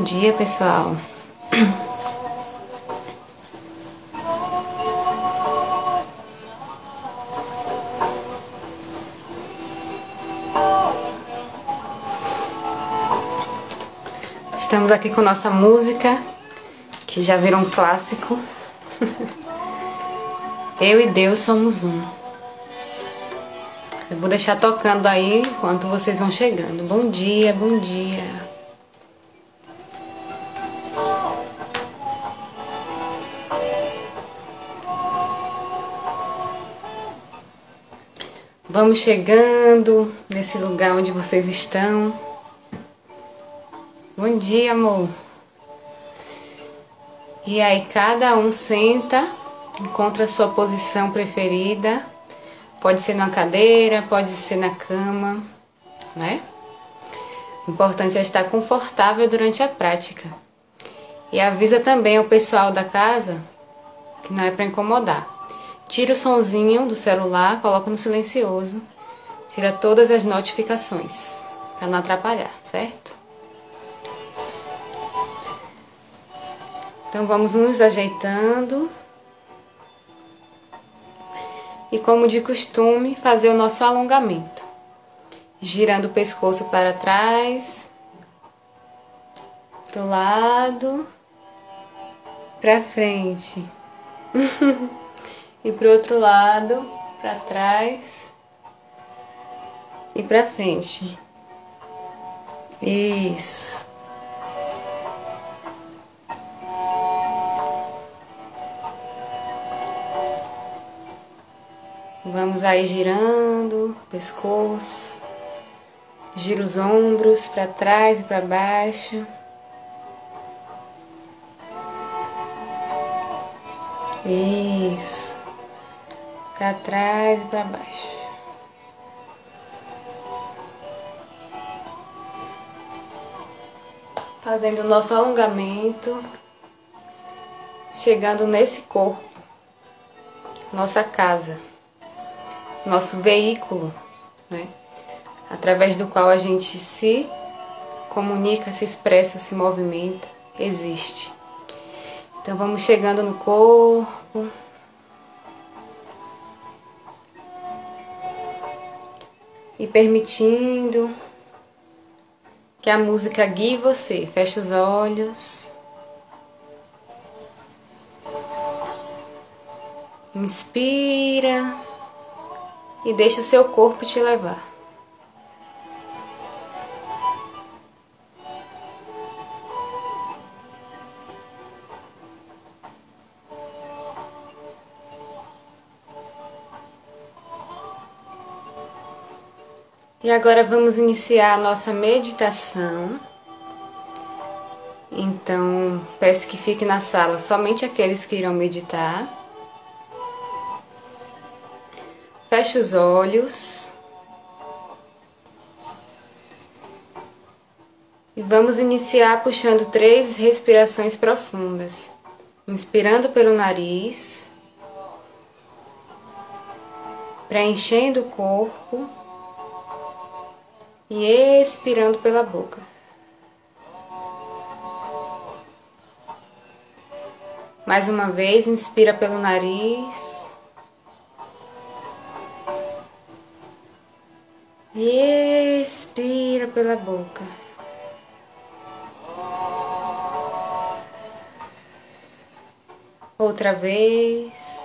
bom dia pessoal. Estamos aqui com nossa música, que já virou um clássico. Eu e Deus somos um. Eu vou deixar tocando aí enquanto vocês vão chegando. Bom dia, bom dia. Vamos chegando nesse lugar onde vocês estão. Bom dia, amor. E aí, cada um senta, encontra a sua posição preferida. Pode ser numa cadeira, pode ser na cama, né? O importante é estar confortável durante a prática. E avisa também ao pessoal da casa que não é para incomodar. Tira o sonzinho do celular, coloca no silencioso. Tira todas as notificações para não atrapalhar, certo? Então vamos nos ajeitando. E como de costume, fazer o nosso alongamento. Girando o pescoço para trás, pro lado, para frente. e pro outro lado, para trás e para frente. Isso. Vamos aí girando o pescoço, gira os ombros para trás e para baixo. Isso para trás e para baixo. Fazendo o nosso alongamento, chegando nesse corpo, nossa casa, nosso veículo, né? Através do qual a gente se comunica, se expressa, se movimenta, existe. Então vamos chegando no corpo. E permitindo que a música guie você. Feche os olhos. Inspira e deixa o seu corpo te levar. E agora vamos iniciar a nossa meditação. Então, peço que fique na sala somente aqueles que irão meditar. Feche os olhos. E vamos iniciar puxando três respirações profundas. Inspirando pelo nariz, preenchendo o corpo e expirando pela boca. Mais uma vez, inspira pelo nariz. E expira pela boca. Outra vez.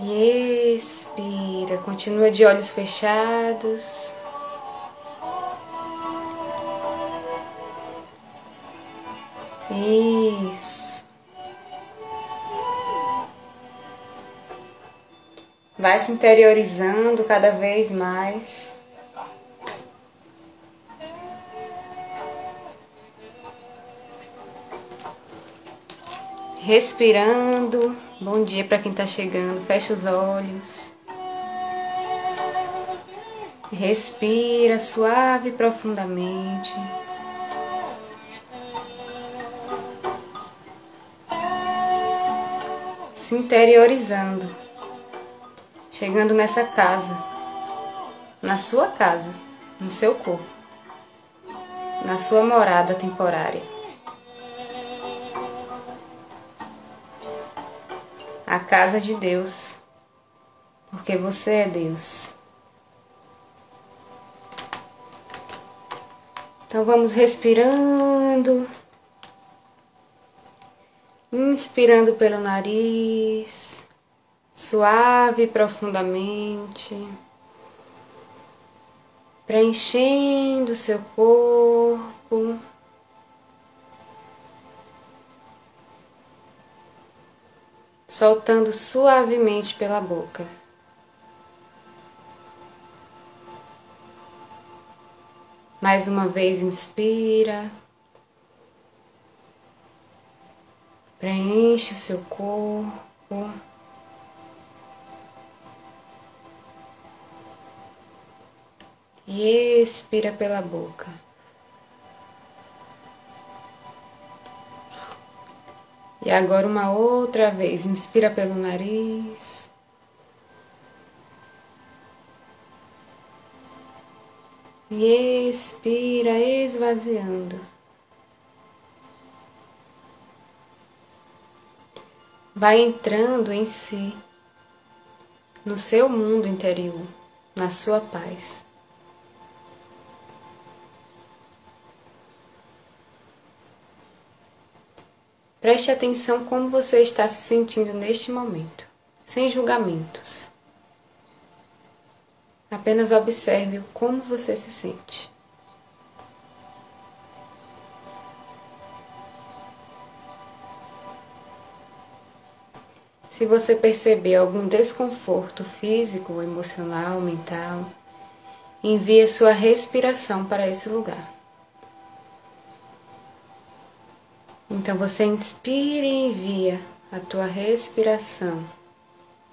E expira, continua de olhos fechados. Isso. Vai se interiorizando cada vez mais. Respirando. Bom dia para quem está chegando. Fecha os olhos. Respira suave e profundamente. Se interiorizando. Chegando nessa casa. Na sua casa. no seu corpo, na sua morada temporária. A casa de Deus, porque você é Deus. Então vamos respirando. Inspirando pelo nariz, suave e profundamente, preenchendo seu corpo. Soltando suavemente pela boca. Mais uma vez, inspira. Preenche o seu corpo. E expira pela boca. E agora uma outra vez, inspira pelo nariz. E expira, esvaziando. Vai entrando em si, no seu mundo interior, na sua paz. Preste atenção como você está se sentindo neste momento, sem julgamentos. Apenas observe como você se sente. Se você perceber algum desconforto físico, emocional, mental, envie sua respiração para esse lugar. Então você inspira e envia a tua respiração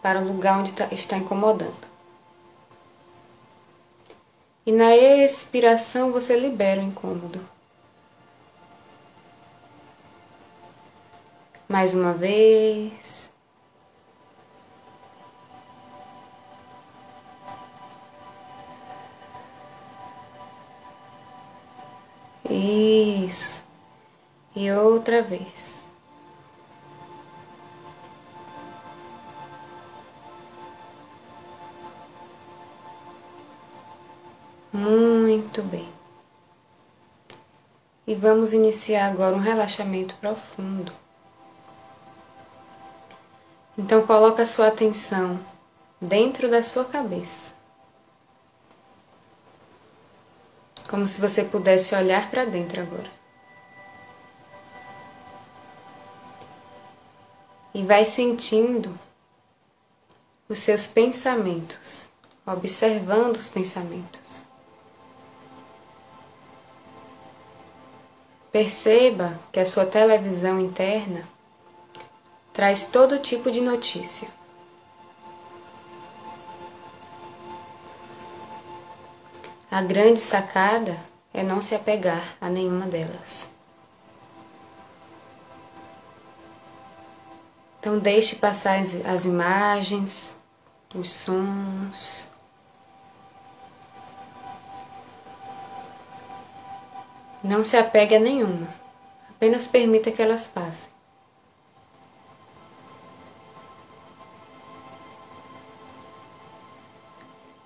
para o lugar onde tá, está incomodando. E na expiração você libera o incômodo. Mais uma vez. Isso. E outra vez. Muito bem. E vamos iniciar agora um relaxamento profundo. Então coloca a sua atenção dentro da sua cabeça. Como se você pudesse olhar para dentro agora. E vai sentindo os seus pensamentos, observando os pensamentos. Perceba que a sua televisão interna traz todo tipo de notícia. A grande sacada é não se apegar a nenhuma delas. Então, deixe passar as, as imagens, os sons, Não se apegue a nenhuma, apenas permita que elas passem.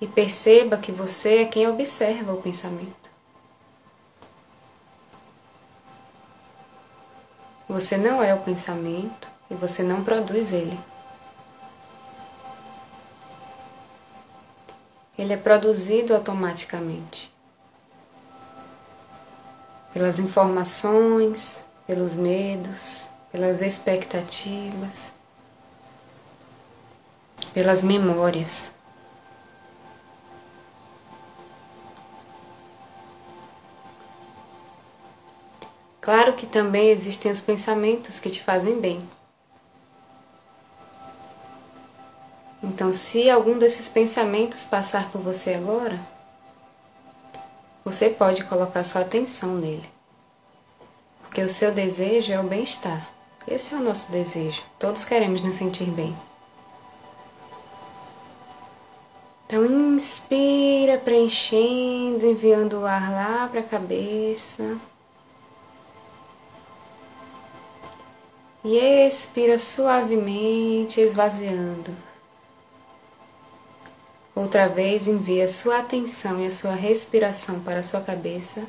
E perceba que você é quem observa o pensamento. Você não é o pensamento e você não produz ele. Ele é produzido automaticamente pelas informações, pelos medos, pelas expectativas, pelas memórias. Claro que também existem os pensamentos que te fazem bem. Então, se algum desses pensamentos passar por você agora, você pode colocar sua atenção nele. Porque o seu desejo é o bem-estar. Esse é o nosso desejo. Todos queremos nos sentir bem. Então, Inspira, preenchendo, enviando o ar lá para a cabeça. E expira suavemente, esvaziando. Outra vez, envia sua atenção e a sua respiração para a sua cabeça.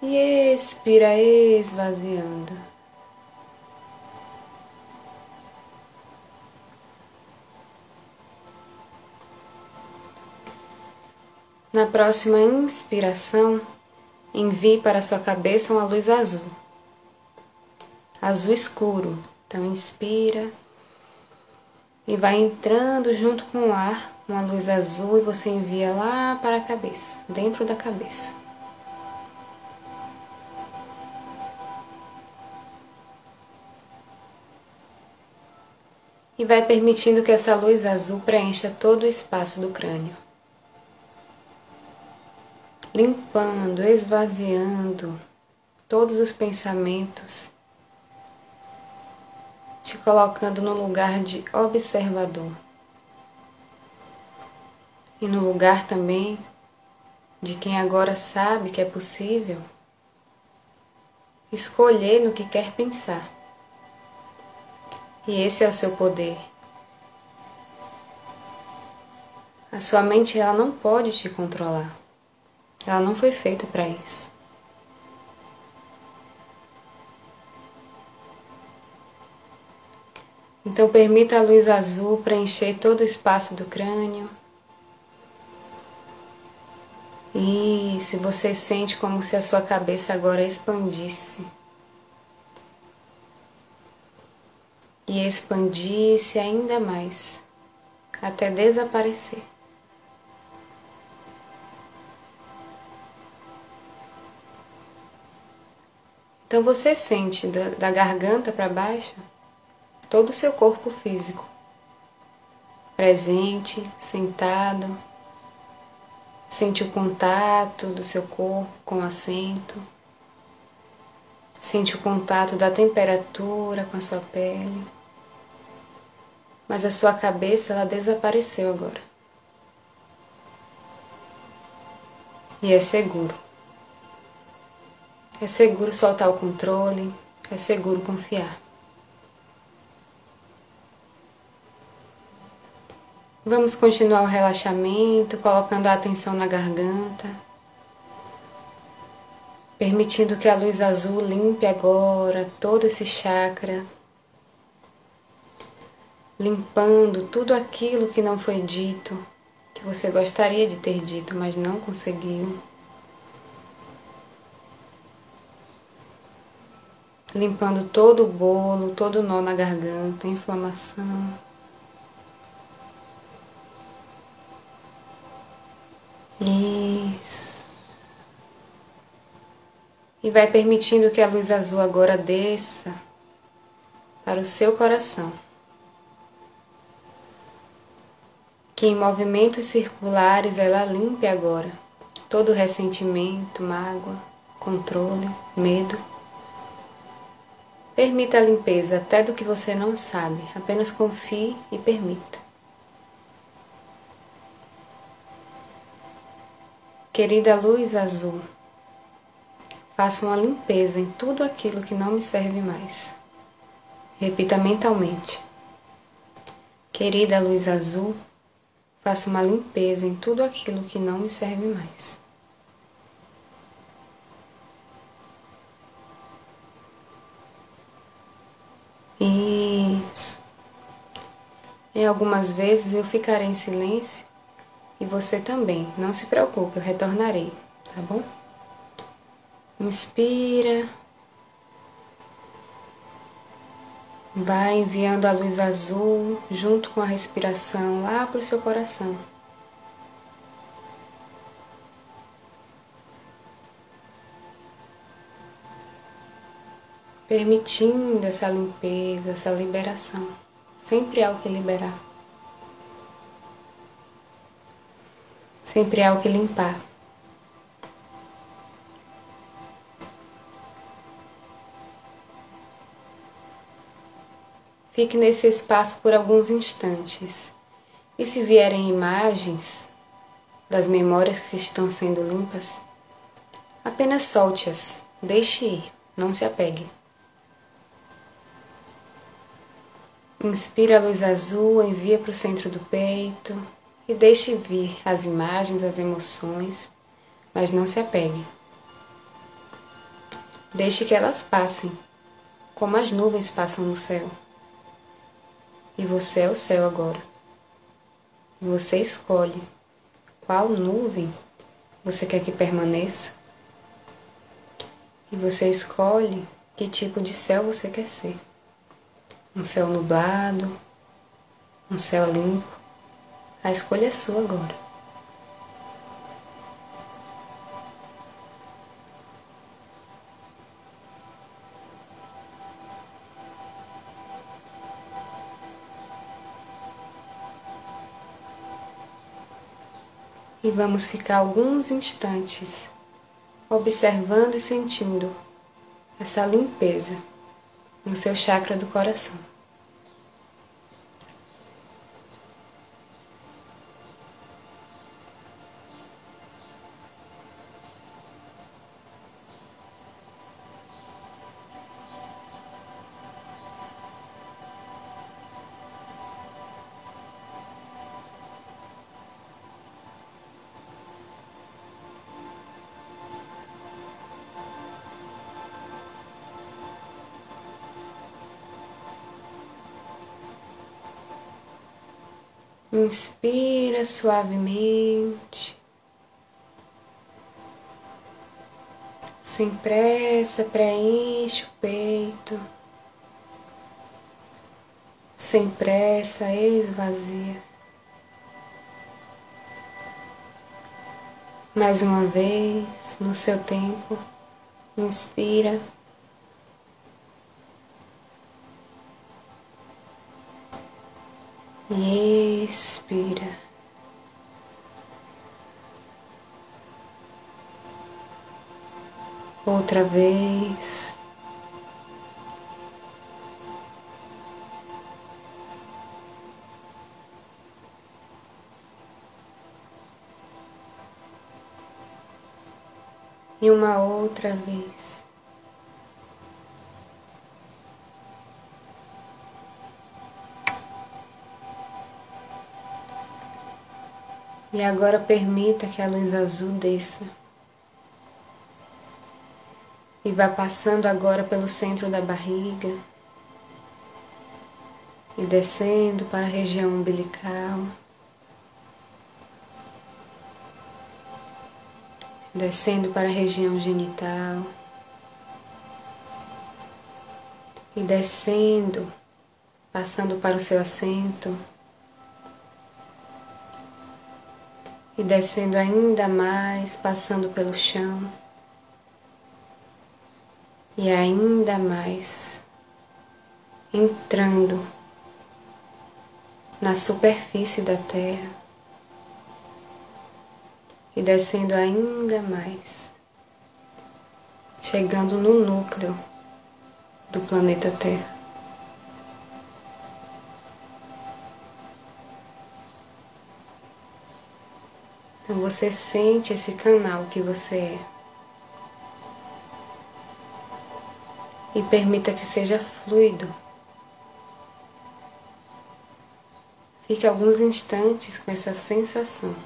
E expira, esvaziando. Na próxima inspiração, envie para sua cabeça uma luz azul, azul escuro. Então, inspira e vai entrando junto com o ar uma luz azul e você envia lá para a cabeça, dentro da cabeça. E vai permitindo que essa luz azul preencha todo o espaço do crânio limpando, esvaziando todos os pensamentos, te colocando no lugar de observador e no lugar também de quem agora sabe que é possível escolher no que quer pensar. E esse é o seu poder. A sua mente ela não pode te controlar. Ela não foi feita para isso. Então permita a luz azul preencher todo o espaço do crânio. E se você sente como se a sua cabeça agora expandisse. E expandisse ainda mais, até desaparecer. Então você sente da, da garganta para baixo todo o seu corpo físico, presente, sentado, sente o contato do seu corpo com o assento, sente o contato da temperatura com a sua pele, mas a sua cabeça ela desapareceu agora. E é seguro. É seguro soltar o controle, é seguro confiar. Vamos continuar o relaxamento, colocando a atenção na garganta, permitindo que a luz azul limpe agora todo esse chakra, limpando tudo aquilo que não foi dito, que você gostaria de ter dito, mas não conseguiu. limpando todo o bolo, todo o nó na garganta, inflamação. Isso. E vai permitindo que a luz azul agora desça para o seu coração. Que em movimentos circulares ela limpe agora todo ressentimento, mágoa, controle, medo. Permita a limpeza até do que você não sabe, apenas confie e permita. Querida luz azul, faça uma limpeza em tudo aquilo que não me serve mais. Repita mentalmente. Querida luz azul, faça uma limpeza em tudo aquilo que não me serve mais. Isso. Em algumas vezes eu ficarei em silêncio e você também. Não se preocupe, eu retornarei, tá bom? Inspira. Vai enviando a luz azul junto com a respiração lá para o seu coração. permitindo essa limpeza, essa liberação. Sempre há o que liberar. Sempre há o que limpar. Fique nesse espaço por alguns instantes. E se vierem imagens das memórias que estão sendo limpas, apenas solte-as, deixe ir, não se apegue. Inspira a luz azul, envia para o centro do peito e deixe vir as imagens, as emoções, mas não se apegue. Deixe que elas passem, como as nuvens passam no céu. E você é o céu agora. E você escolhe qual nuvem você quer que permaneça. E você escolhe que tipo de céu você quer ser. Um céu nublado, um céu limpo. A escolha é sua agora. e vamos ficar alguns instantes observando e sentindo essa limpeza no seu chakra do coração. Inspira suavemente, sem pressa, preenche o peito, sem pressa, esvazia. Mais uma vez, no seu tempo, inspira. E expira. Outra vez. E uma outra vez. E agora permita que a luz azul desça. E vá passando agora pelo centro da barriga. E descendo para a região umbilical. Descendo para a região genital. E descendo, passando para o seu assento. E descendo ainda mais, passando pelo chão e ainda mais entrando na superfície da Terra e descendo ainda mais, chegando no núcleo do planeta Terra. Então você sente esse canal que você é. E permita que seja fluido. Fique alguns instantes com essa sensação.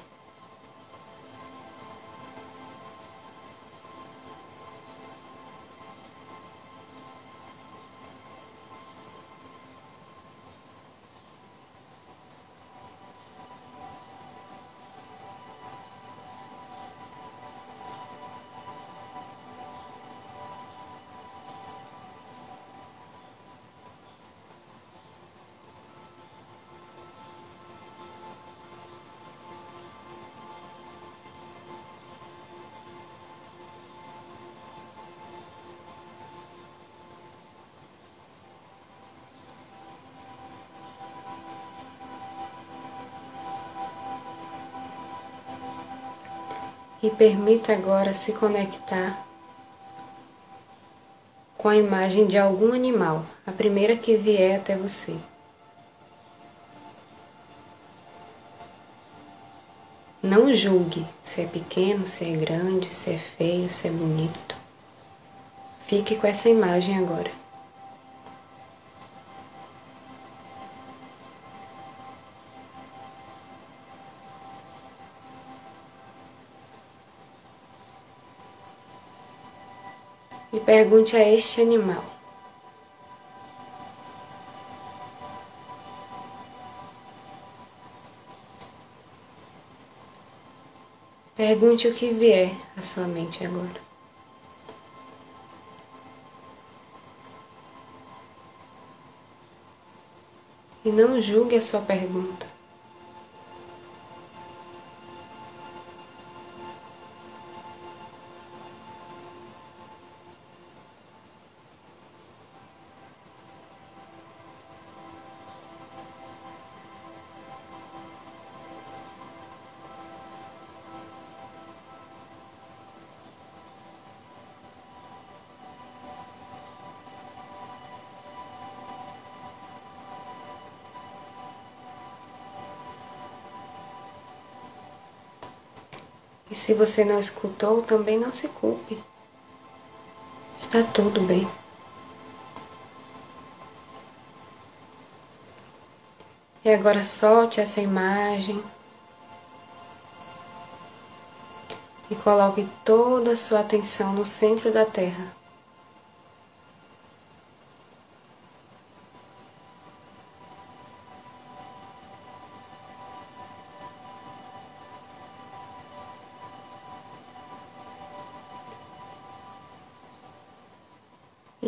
E permita agora se conectar com a imagem de algum animal, a primeira que vier até você. Não julgue se é pequeno, se é grande, se é feio, se é bonito. Fique com essa imagem agora. E pergunte a este animal: Pergunte o que vier à sua mente agora. E não julgue a sua pergunta. E se você não escutou, também não se culpe. Está tudo bem. E agora solte essa imagem e coloque toda a sua atenção no centro da Terra.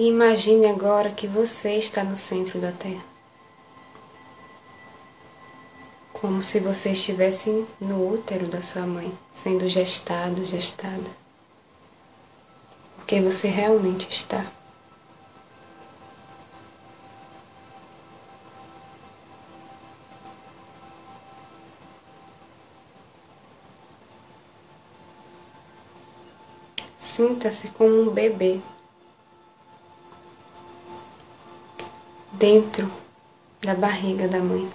Imagine agora que você está no centro da Terra. Como se você estivesse no útero da sua mãe, sendo gestado, gestada. Porque você realmente está. Sinta-se como um bebê dentro da barriga da mãe,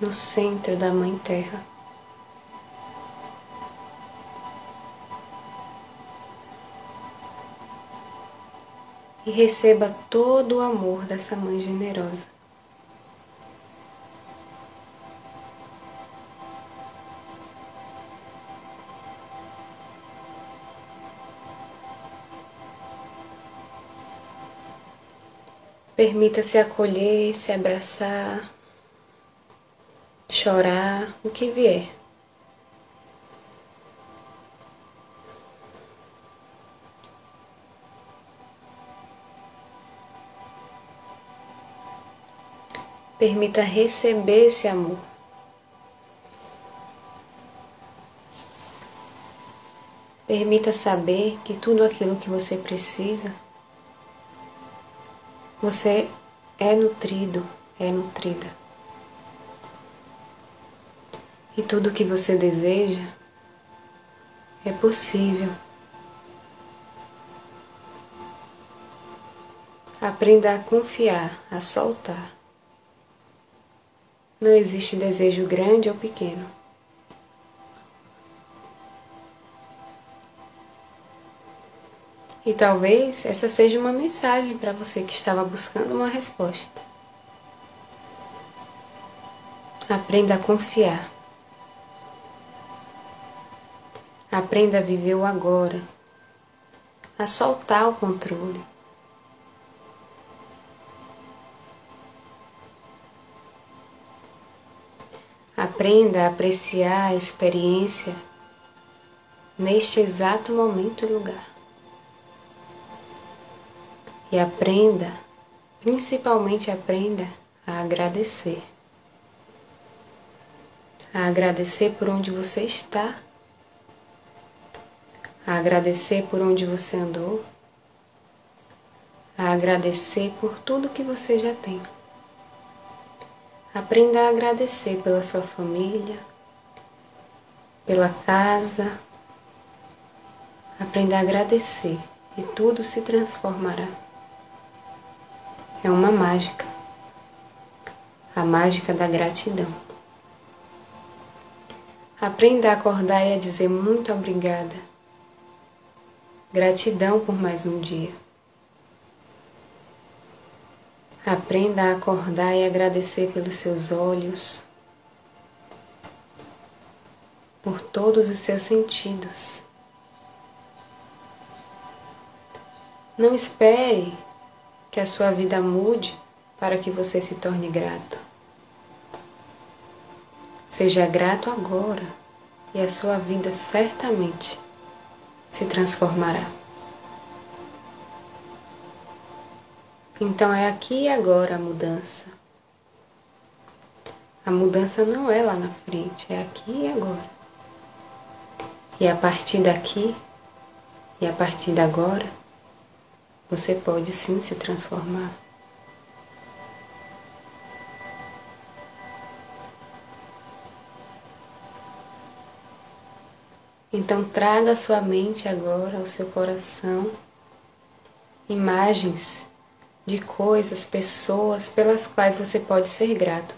no centro da Mãe Terra. E receba todo o amor dessa mãe generosa. Permita-se acolher, se abraçar, chorar, o que vier. Permita receber esse amor. Permita saber que tudo aquilo que você precisa você é nutrido, é nutrida. E tudo que você deseja é possível. Aprenda a confiar, a soltar. Não existe desejo grande ou pequeno. E talvez essa seja uma mensagem para você que estava buscando uma resposta. Aprenda a confiar. Aprenda a viver o agora, a soltar o controle. Aprenda a apreciar a experiência neste exato momento e lugar. E aprenda, principalmente aprenda a agradecer. A agradecer por onde você está. A agradecer por onde você andou. A agradecer por tudo que você já tem. Aprenda a agradecer pela sua família, pela casa. Aprenda a agradecer e tudo se transformará. É uma mágica, a mágica da gratidão. Aprenda a acordar e a dizer muito obrigada. Gratidão por mais um dia. Aprenda a acordar e agradecer pelos seus olhos, por todos os seus sentidos. Não espere que a sua vida mude para que você se torne grato. Seja grato agora e a sua vida certamente se transformará. Então é aqui e agora a mudança. A mudança não é lá na frente, é aqui e agora. E a partir daqui e a partir de agora, você pode sim se transformar. Então traga sua mente agora ao seu coração imagens de coisas, pessoas pelas quais você pode ser grato.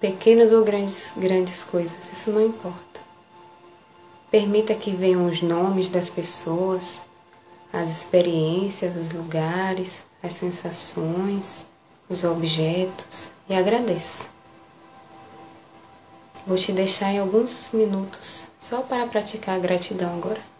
Pequenas ou grandes, grandes coisas, isso não importa. Permita que venham os nomes das pessoas, as experiências, os lugares, as sensações, os objetos e agradeça. Vou te deixar em alguns minutos só para praticar a gratidão agora.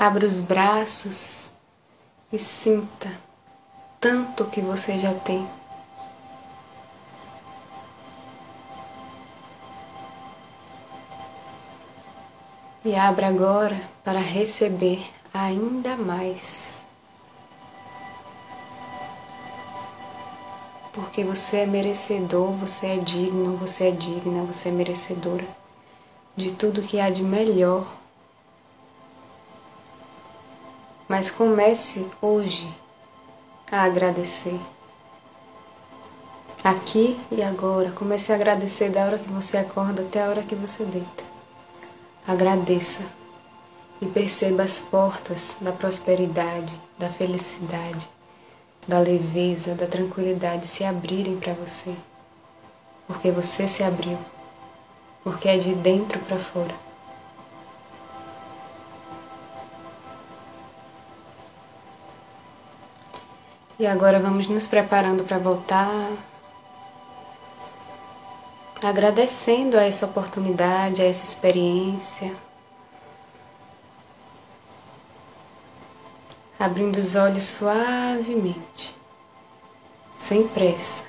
Abra os braços e sinta tanto que você já tem. E abra agora para receber ainda mais. Porque você é merecedor, você é digno, você é digna, você é merecedora de tudo que há de melhor mas comece hoje a agradecer. Aqui e agora, comece a agradecer da hora que você acorda até a hora que você deita. Agradeça e perceba as portas da prosperidade, da felicidade, da leveza, da tranquilidade se abrirem para você. porque você se abriu, porque é de dentro para fora. E agora vamos nos preparando para voltar, agradecendo a essa oportunidade, a essa experiência. Abrindo os olhos suavemente, sem pressa.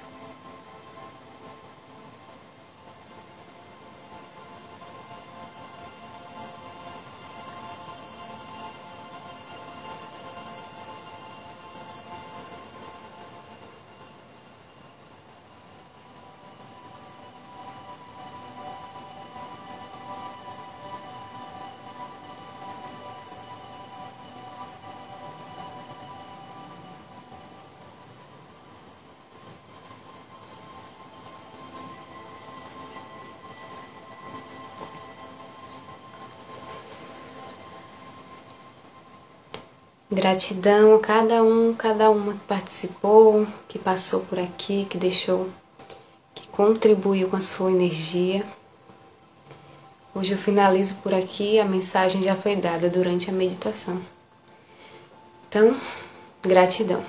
Gratidão a cada um, cada uma que participou, que passou por aqui, que deixou, que contribuiu com a sua energia. Hoje eu finalizo por aqui, a mensagem já foi dada durante a meditação. Então, gratidão.